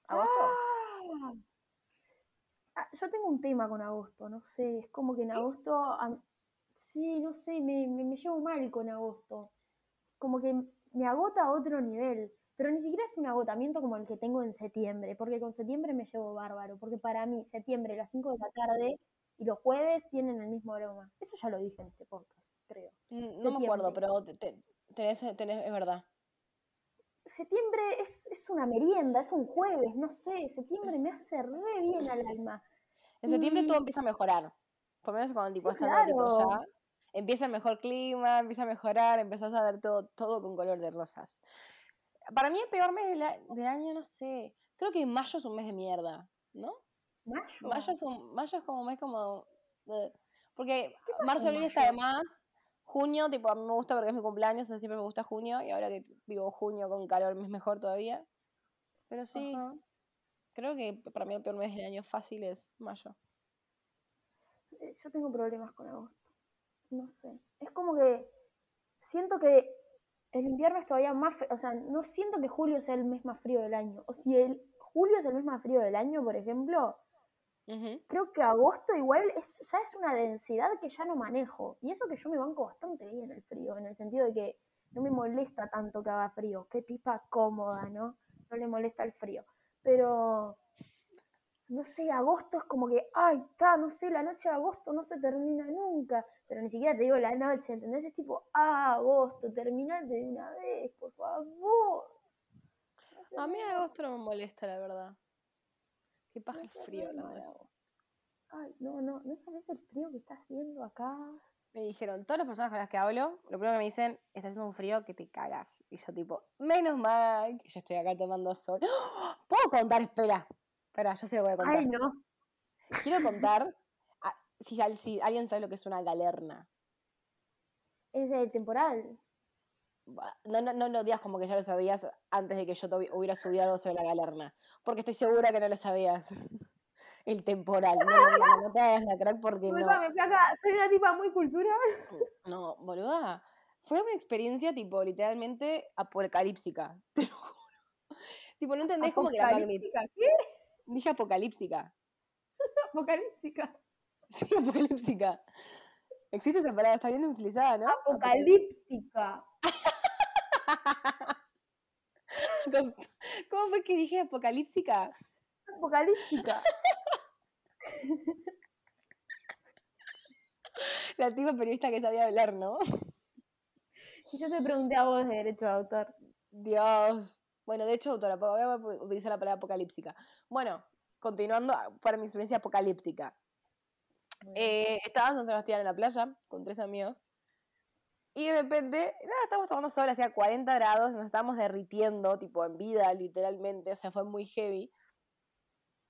¿Agosto? Ah. Ah, yo tengo un tema con agosto, no sé, es como que en agosto, sí, no sé, me, me, me llevo mal con agosto. Como que me agota a otro nivel, pero ni siquiera es un agotamiento como el que tengo en septiembre, porque con septiembre me llevo bárbaro, porque para mí septiembre, las 5 de la tarde y los jueves tienen el mismo aroma. Eso ya lo dije en este podcast, creo. Mm, No me acuerdo, pero te- te- tenés, tenés, es verdad. Septiembre es, es una merienda, es un jueves, no sé, septiembre me hace re bien al alma. En septiembre todo empieza a mejorar. Por lo menos cuando tipo, Sí, tipo, claro. ya. Empieza el mejor clima, empieza a mejorar, empezás a ver todo, todo con color de rosas. Para mí el peor mes del, año, no sé. Creo que mayo es un mes de mierda, ¿no? Mayo. Mayo es, un, mayo es como un mes como... Porque marzo, abril está de más. Junio, tipo, a mí me gusta porque es mi cumpleaños, entonces siempre me gusta junio. Y ahora que vivo junio con calor, es mejor todavía. Pero sí, Ajá. creo que para mí el peor mes del año fácil es mayo. Eh, Yo tengo problemas con agosto. No sé. Es como que siento que el invierno es todavía más, o sea, no siento que julio sea el mes más frío del año. O si el julio es el mes más frío del año, por ejemplo, creo que agosto igual es, ya es una densidad que ya no manejo. Y eso que yo me banco bastante bien el frío, en el sentido de que no me molesta tanto que haga frío. Qué tipa cómoda, ¿no? No le molesta el frío. Pero, no sé, agosto es como que, ay, está, no sé, la noche de agosto no se termina nunca. Pero ni siquiera te digo la noche, ¿entendés? Es tipo, ah, agosto, terminate de una vez, por favor. No A mí agosto no me molesta, la verdad. Qué paja no el frío agosto. Ay, no, no, no sabes el frío que está haciendo acá. Me dijeron, todas las personas con las que hablo, lo primero que me dicen, está haciendo un frío que te cagas. Y yo tipo, menos mal que yo estoy acá tomando sol. ¡Ah! ¿Puedo contar? Espera, espera, yo sí lo voy a contar. Ay, no. Quiero contar, si, al- si alguien sabe lo que es una galerna. Es el temporal. No, no, no lo digas como que ya lo sabías antes de que yo hubiera subido algo sobre la galerna. Porque estoy segura que no lo sabías. El temporal. No, no, no, no te hagas la crack porque no. Soy una tipa muy cultural. No, boluda. Fue una experiencia, tipo, literalmente apocalíptica. Te lo juro. Tipo, no entendés como que la magnitud. ¿Qué? Dije apocalíptica. Apocalíptica. Sí, apocalíptica. Existe esa palabra, está bien utilizada, ¿no? Apocalíptica. ¿Cómo, fue que dije apocalíptica? Apocalíptica. La tipa periodista que sabía hablar, ¿no? Y yo te pregunté a vos de derecho de autor. Dios. Bueno, de hecho, autora, voy a utilizar la palabra apocalíptica. Bueno, continuando ah, para mi experiencia apocalíptica. Eh, estaba en San Sebastián en la playa con tres amigos. Y de repente, nada, estábamos tomando sol, hacía 40 grados, nos estábamos derritiendo, tipo en vida, literalmente, o sea, fue muy heavy.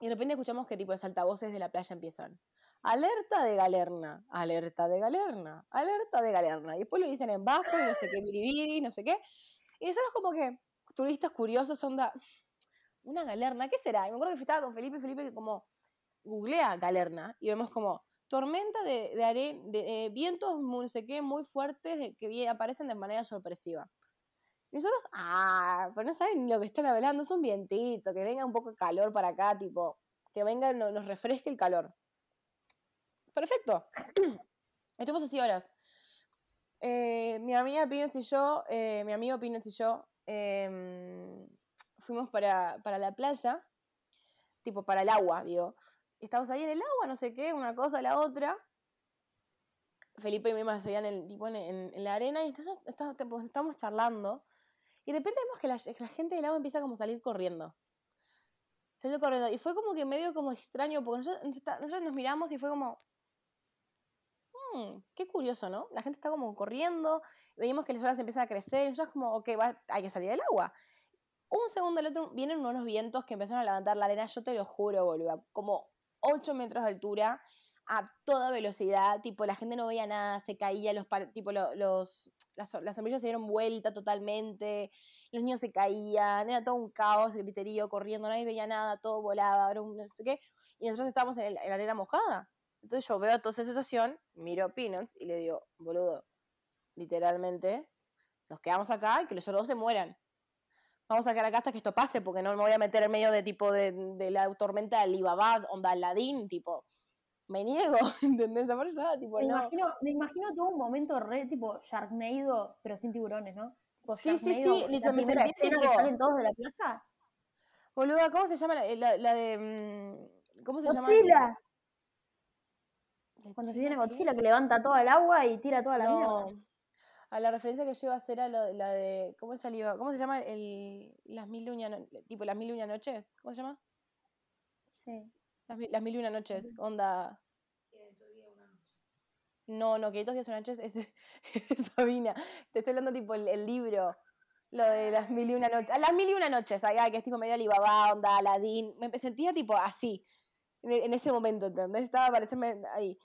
Y de repente escuchamos que tipo los altavoces de la playa empiezan. Alerta de galerna, alerta de galerna, alerta de galerna. Y después lo dicen en bajo y no sé qué, biribiri, no sé qué. Y nosotros como que, turistas curiosos, onda, una galerna, ¿qué será? Y me acuerdo que estaba con Felipe, Felipe que como googlea galerna y vemos como tormenta de, de, are- de, eh, vientos no sé qué, muy fuertes que aparecen de manera sorpresiva. Y nosotros, ah, pero no saben lo que están hablando, es un vientito, que venga un poco de calor para acá, tipo, que venga no- nos refresque el calor. Perfecto. Estuvimos así horas. Eh, mi amiga Peanuts y yo, eh, mi amigo Peanuts y yo, em, fuimos para, para la playa, tipo para el agua, digo. Estábamos ahí en el agua, no sé qué, una cosa, la otra. Felipe y mi mamá seguían en, tipo, en, en- la arena y entonces estábamos, tipo, estábamos charlando. Y de repente vemos que la, la gente del agua empieza como a salir corriendo. Salió corriendo. Y fue como que medio como extraño, porque nosotros nos miramos y fue como, "Hmm, qué curioso, ¿no? La gente está como corriendo, veíamos que las olas empiezan a crecer, y nosotros como, ok, hay que salir del agua. Un segundo al otro vienen unos vientos que empezaron a levantar la arena, yo te lo juro, boludo, como 8 metros de altura, a toda velocidad, tipo, la gente no veía nada, se caía, los, tipo, lo- los, las, las sombrillas se dieron vuelta totalmente, los niños se caían, era todo un caos, griterío, corriendo, nadie veía nada, todo volaba, era un no sé qué, y nosotros estábamos en la arena mojada. Entonces yo veo toda esa situación, miro a Peanuts y le digo, boludo, literalmente, nos quedamos acá y que los otros dos se mueran. Vamos a quedar acá hasta que esto pase, porque no me voy a meter en medio de tipo de, de la tormenta de Alibaba, onda Aladdin, tipo, me niego, ¿entendés? Esa persona, tipo, Me, no. imagino, me imagino todo un momento re tipo Sharknado, pero sin tiburones, ¿no? Tipo Sí, sí, sí, listo, me sentí que tipo- salen todos de la playa. Boluda, ¿cómo se llama la, la- la de. mm, ¿Cómo se llama? Godzilla. ¿De Cuando se viene qué? Godzilla que levanta toda el agua y tira toda la No. mierda. A la referencia que yo iba a hacer a lo- la de. ¿Cómo se iba? ¿Cómo se llama el. Las mil una tipo las mil y una noches? ¿Cómo se llama? Sí. Las, mil- las mil y una noches. Onda. No, no, 500 días una noche es, es Sabina. Te estoy hablando tipo el, el libro. Lo de las mil y una noches. Las mil y una noches, allá, que es tipo medio Alibaba, onda, Aladdin. Me sentía tipo así. En, en ese momento, ¿entendés? Estaba a parecerme ahí.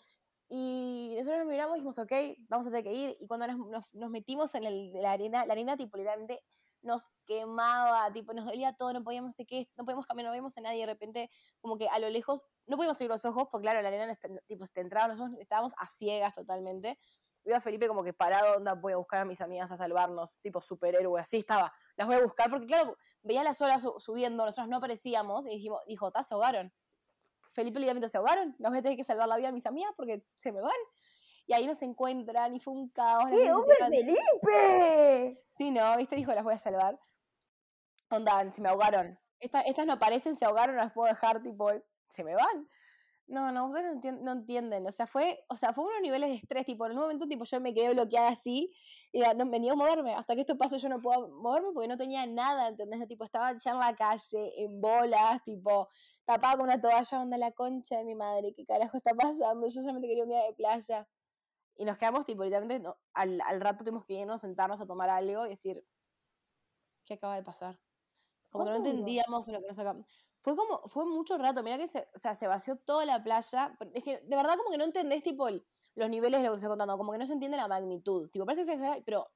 Y nosotros nos miramos y dijimos, ok, vamos a tener que ir. Y cuando nos, nos- nos metimos en el- la arena, la arena tipo literalmente nos quemaba, tipo nos dolía todo, no podíamos, sé qué, no podíamos caminar, no veíamos a nadie. De repente, como que a lo lejos, no podíamos seguir los ojos, porque claro, la arena te- tipo, se te entraba, nosotros estábamos a ciegas totalmente. Veo a Felipe como que parado, onda, voy a buscar a mis amigas a salvarnos, tipo superhéroe, así estaba. Las voy a buscar, porque claro, veía las olas su- subiendo, nosotros no aparecíamos, y dijimos, dijo, "Ta, se ahogaron. Felipe literalmente se ahogaron, las voy a tener que salvar la vida a mis amigas porque se me van. Y ahí nos encuentran y fue un caos. ¡Qué hombre Felipe! Sí, no, viste, dijo, las voy a salvar. Onda, se me ahogaron. Esta- estas no aparecen, se ahogaron, las puedo dejar, tipo, se me van. No, no, ustedes no, entien- no entienden. O sea, fue, o sea, fue unos niveles de estrés, tipo, en un momento, tipo, yo me quedé bloqueada así, y no venía a moverme. Hasta que esto pase yo no puedo moverme porque no tenía nada, ¿entendés? Tipo, estaba ya en la calle, en bolas, tipo, tapada con una toalla, onda la concha de mi madre, ¿qué carajo está pasando? Yo solamente quería un día de playa. Y nos quedamos, tipo, literalmente, no- al, al rato tuvimos que irnos, sentarnos a tomar algo y decir, ¿qué acaba de pasar? Como que no entendíamos lo que nos acaba. Fue como, fue mucho rato, mira que se, o sea, se vació toda la playa. Es que de verdad como que no entendés tipo el- los niveles de lo que está contando, como que no se entiende la magnitud. Tipo, parece que se pero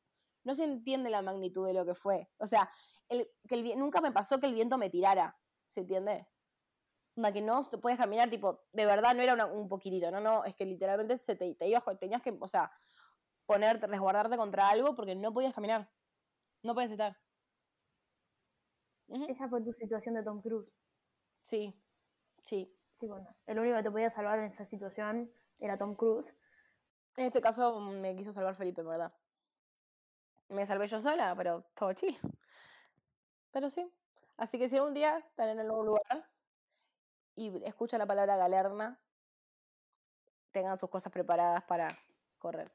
no se entiende la magnitud de lo que fue. O sea, el, que el, nunca me pasó que el viento me tirara, ¿se entiende? Onda, que no puedes caminar, tipo, de verdad no era una- un poquitito, no, no, es que literalmente se te, te ibas, tenías que, o sea, ponerte, resguardarte contra algo porque no podías caminar. No podías estar. Esa fue tu situación de Tom Cruise. Sí, sí. Sí, bueno, el único que te podía salvar en esa situación era Tom Cruise. En este caso me quiso salvar Felipe, en verdad. Me salvé yo sola, pero todo chill. Pero sí. Así que si algún día están en algún lugar y escuchan la palabra galerna, tengan sus cosas preparadas para correr.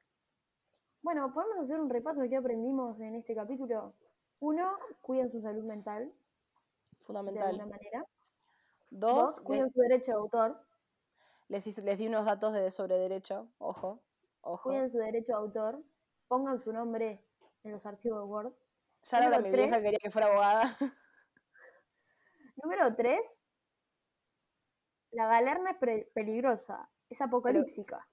Bueno, podemos hacer un repaso de qué aprendimos en este capítulo. Uno, cuiden su salud mental, de alguna Fundamental. manera. Dos, cuiden su derecho de autor. les, les di unos datos de sobre derecho. Ojo, ojo. Cuiden su derecho de autor. pongan su nombre en los archivos de Word. Ya Número mi vieja tres. quería que fuera abogada. Número 3. La galerna es peligrosa, es apocalíptica.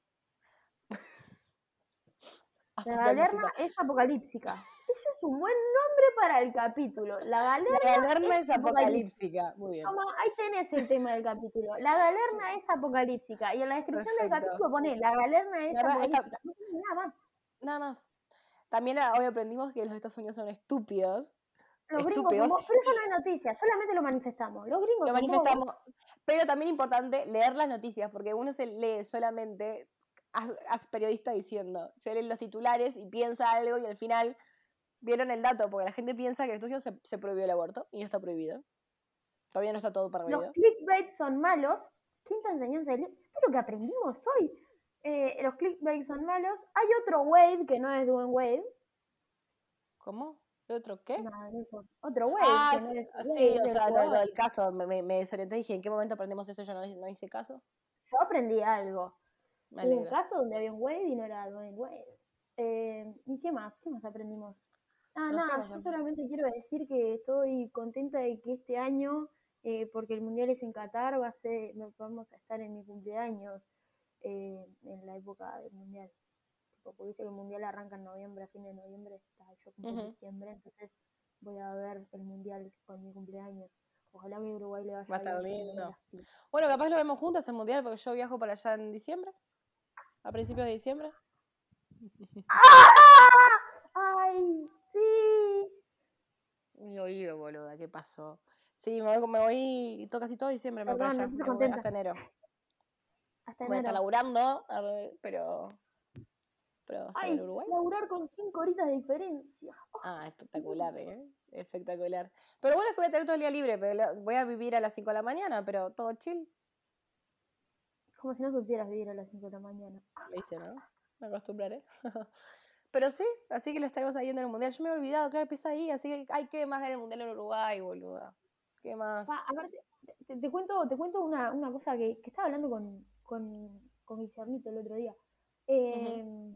La galerna es apocalíptica. Ese es un buen nombre para el capítulo. La galerna, La galerna es apocalíptica. apocalíptica. Muy bien. Toma, ahí tenés el tema del capítulo. La galerna es apocalíptica. Y en la descripción del capítulo pone la galerna es La verdad, esta- apocalíptica. No nada más. Nada más. También ah, hoy aprendimos que los Estados Unidos son estúpidos. Los gringos Estúpidos. somos, pero eso no es noticia, solamente lo manifestamos. Los gringos Lo manifestamos. Pero también importante leer las noticias, porque uno se lee solamente as, as periodista diciendo, se leen los titulares y piensa algo y al final vieron el dato, porque la gente piensa que en Estados Unidos se, se prohibió el aborto y no está prohibido. Todavía no está todo perdido. Los clickbait son malos. Quinta enseñanza de Esto es lo que aprendimos hoy. Eh, los clickbait son malos. Hay otro Wade que no es Dwayne Wade. ¿Cómo? ¿Y otro qué? No. Otro Wade. ah, no sí, es Wade, sí, o sea, lo, lo del caso, me, me, desorienté y dije, ¿en qué momento aprendimos eso? Yo no, no hice caso. Yo aprendí algo. Hubo un caso donde había un Wade y no era Dwayne Wade. Eh, ¿Y qué más? ¿Qué más aprendimos? Ah, No nada, yo solamente quiero decir que estoy contenta de que este año, eh, porque el mundial es en Qatar, va a ser, vamos a estar en mi cumpleaños, eh, en la época del mundial. Porque viste que el mundial arranca en noviembre, a fin de noviembre, está yo cumplo en diciembre, entonces voy a ver el mundial con mi cumpleaños. Ojalá a mi Uruguay le vaya Va a estar lindo. Bueno, capaz lo vemos juntas el mundial, porque yo viajo para allá en diciembre. A principios de diciembre. ¡Ay! ¡Sí! Mi oído, boluda, ¿qué pasó? Sí, me voy, me voy casi todo diciembre, me voy para allá. me hasta enero. Hasta Voy a estar laburando, pero. Pero hasta Ay, en Uruguay. laburar con cinco horitas de diferencia. Ah, espectacular, ¿eh? Espectacular. Pero bueno, es que voy a tener todo el día libre, pero voy a vivir a las 5 de la mañana, pero todo chill, Como si no supieras vivir a las 5 de la mañana. ¿viste, no? Me acostumbraré. pero sí, así que lo estaremos ahí en el mundial. Yo me he olvidado, claro, empieza ahí, así que hay que más ver el mundial en Uruguay, boluda. ¿Qué más? Pa, aparte, te, te cuento, te cuento una, una cosa que, que estaba hablando con, con, con Guillermito el otro día. Eh,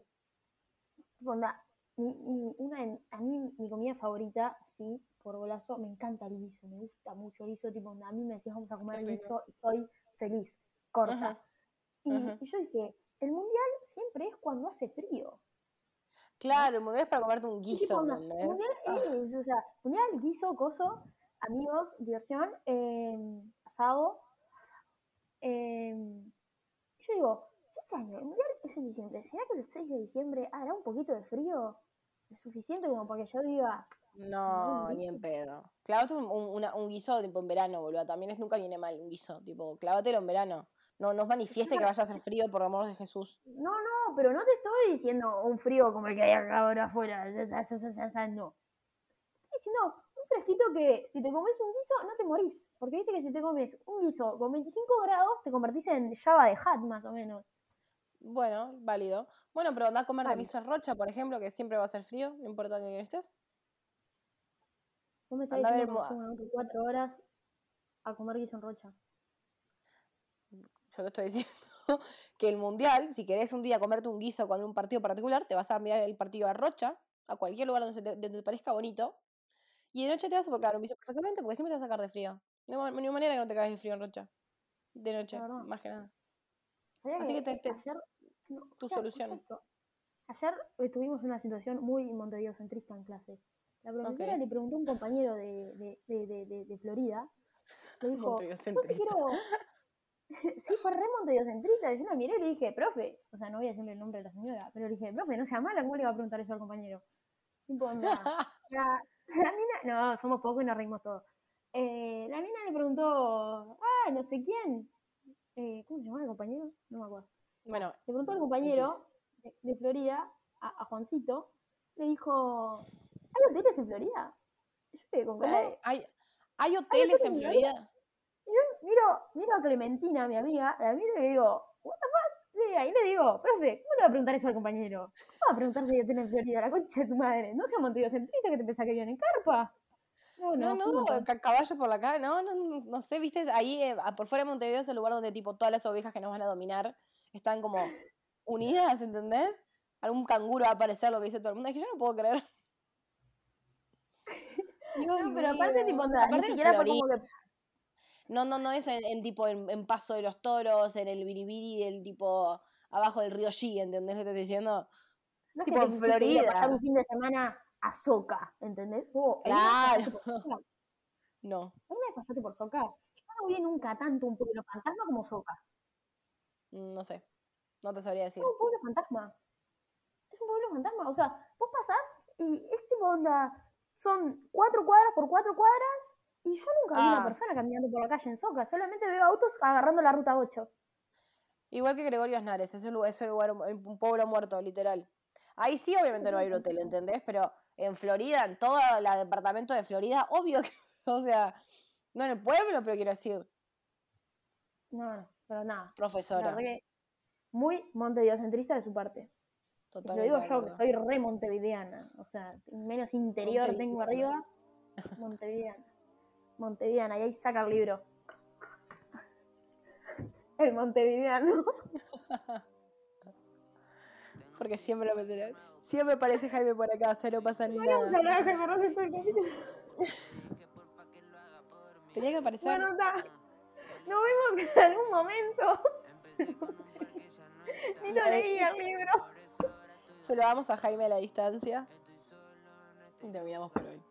tipo, onda, mi- mi- una a mí mi comida favorita, sí, por golazo, me encanta el guiso, me gusta mucho el guiso, tipo, onda, a mí me decías vamos a comer el guiso y soy feliz, corta. Y yo dije, el mundial siempre es cuando hace frío. Claro, el mundial es para comerte un ¿Qué tipo guiso. Mundial Ah, es, o sea, mundial, guiso, coso, amigos, diversión, eh, asado. eh, yo digo, si este año el mundial es en diciembre, ¿será que el 6 de diciembre hará un poquito de frío? ¿Es suficiente como para que yo diga, No, ni en pedo. Clávate un, un- una- un guiso tipo en verano, boludo. También es, nunca viene mal un guiso. Tipo, clávatelo en verano. No, no manifieste que vaya a hacer frío, por amor de Jesús. no, no, pero no te estoy diciendo un frío como el que hay acá ahora afuera, no. Estoy diciendo un fresquito que si te comes un guiso no te morís, porque viste que si te comes un guiso con 25 grados te convertís en Java de Hat más o menos. Bueno, válido. Bueno, pero anda a comer Válido. guiso en rocha, por ejemplo, que siempre va a ser frío, no importa que estés. Vos me estás Anda a ver diciendo que me cuatro horas a comer guiso en rocha. Yo te estoy diciendo que el mundial, si querés un día comerte un guiso con un partido particular, te vas a mirar el partido a Rocha, a cualquier lugar donde, te, donde te parezca bonito, y de noche te vas a colocar un guiso perfectamente, porque siempre te vas a sacar de frío. No hay manera que no te caes de frío en Rocha. De noche, más que nada. ¿Sabías Así que te- te- ayer, no, tu solución. Ayer tuvimos una situación muy montevideo-centrista en clase. La profesora le preguntó a un compañero de, de, de, de, Florida, le dijo, yo te Montevideo-centrista. quiero... sí, fue re montevideo-centrista. Yo la miré y le dije, profe, o sea, no voy a decirle el nombre de la señora, pero le dije, profe, no sea mala, ¿cómo le iba a preguntar eso al compañero? Tipo, onda, la, la mina, no, somos pocos y nos reímos todos. Eh, la mina le preguntó, ah, no sé quién. Eh, ¿Cómo se llamaba el compañero? No me acuerdo. bueno, Le preguntó al compañero de, de Florida, a, a Juancito, le dijo, ¿hay hoteles en Florida? Yo quedé con cara ¿cómo? de- ¿Hay, ¿Hay hoteles en en Florida? Miro, miro a Clementina, mi amiga, la miro y le digo, ¿What the fuck? Y ahí le digo, profe, ¿cómo le va a preguntar eso al compañero? ¿Cómo va a preguntar si hay hotel en Florida? La concha de tu madre. No sea Montevideo centrista que te pensás que viven en carpa. No, No, no, no, caballo por la cara, no, no, no, no sé, viste, ahí eh, por fuera de Montevideo es el lugar donde tipo todas las ovejas que nos van a dominar están como unidas, ¿entendés? algún canguro va a aparecer lo que dice todo el mundo. Dije, yo no puedo creer. Dios No, pero aparte, mío. tipo, onda, Aparte ni siquiera fue como que. No, no, no eso en, en tipo en, en Paso de los Toros, en el Biribiri, el tipo abajo del río G, ¿entendés lo que estoy diciendo? No es Tipo en te quisiste ir a pasar Florida. un fin de semana a Soca, ¿entendés? Oh, ¿alguna vez Claro. No, ¿Alguna vez pasaste por Soca? Yo no vi nunca tanto un pueblo fantasma como Soca. mm, no sé. No te sabría decir. Es un pueblo fantasma. Es un pueblo fantasma. O sea, vos pasás y es tipo onda. Son cuatro cuadras por cuatro cuadras y yo nunca vi Ah. una persona caminando por la calle en Soca. Solamente veo autos agarrando la ruta 8. Igual que Gregorio Aznares, es un lugar, es un, lugar, un pueblo muerto, literal. Ahí sí, obviamente no hay un hotel, ¿entendés? Pero en Florida, en todo el departamento de Florida, obvio que, o sea, no en el pueblo, pero quiero decir, No, pero nada. Profesora. muy montevideocentrista de su parte. Se lo Totalmente digo yo, que soy re montevideana. O sea, menos interior tengo arriba. Montevideana. Montevideana, y ahí saca el libro. El montevideano. Porque siempre lo mencioné. Siempre aparece Jaime por acá, cero pasa ni a nada. Jaime. Tenía que aparecer. Bueno, está. Nos vemos en algún momento. Ni lo leí el libro. Se lo damos a Jaime a la distancia. Y terminamos por hoy.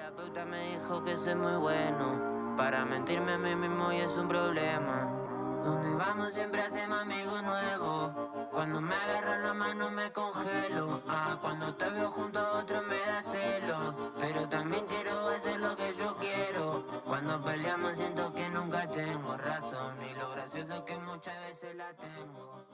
terapeuta me dijo que soy muy bueno para mentirme a mí mismo y es un problema. Donde vamos siempre hacemos amigos nuevos. Cuando me agarran la mano me congelo. Ah, cuando te veo junto a otro me da celo. Pero también quiero hacer lo que yo quiero. Cuando peleamos siento que nunca tengo razón. Y lo gracioso es que muchas veces la tengo.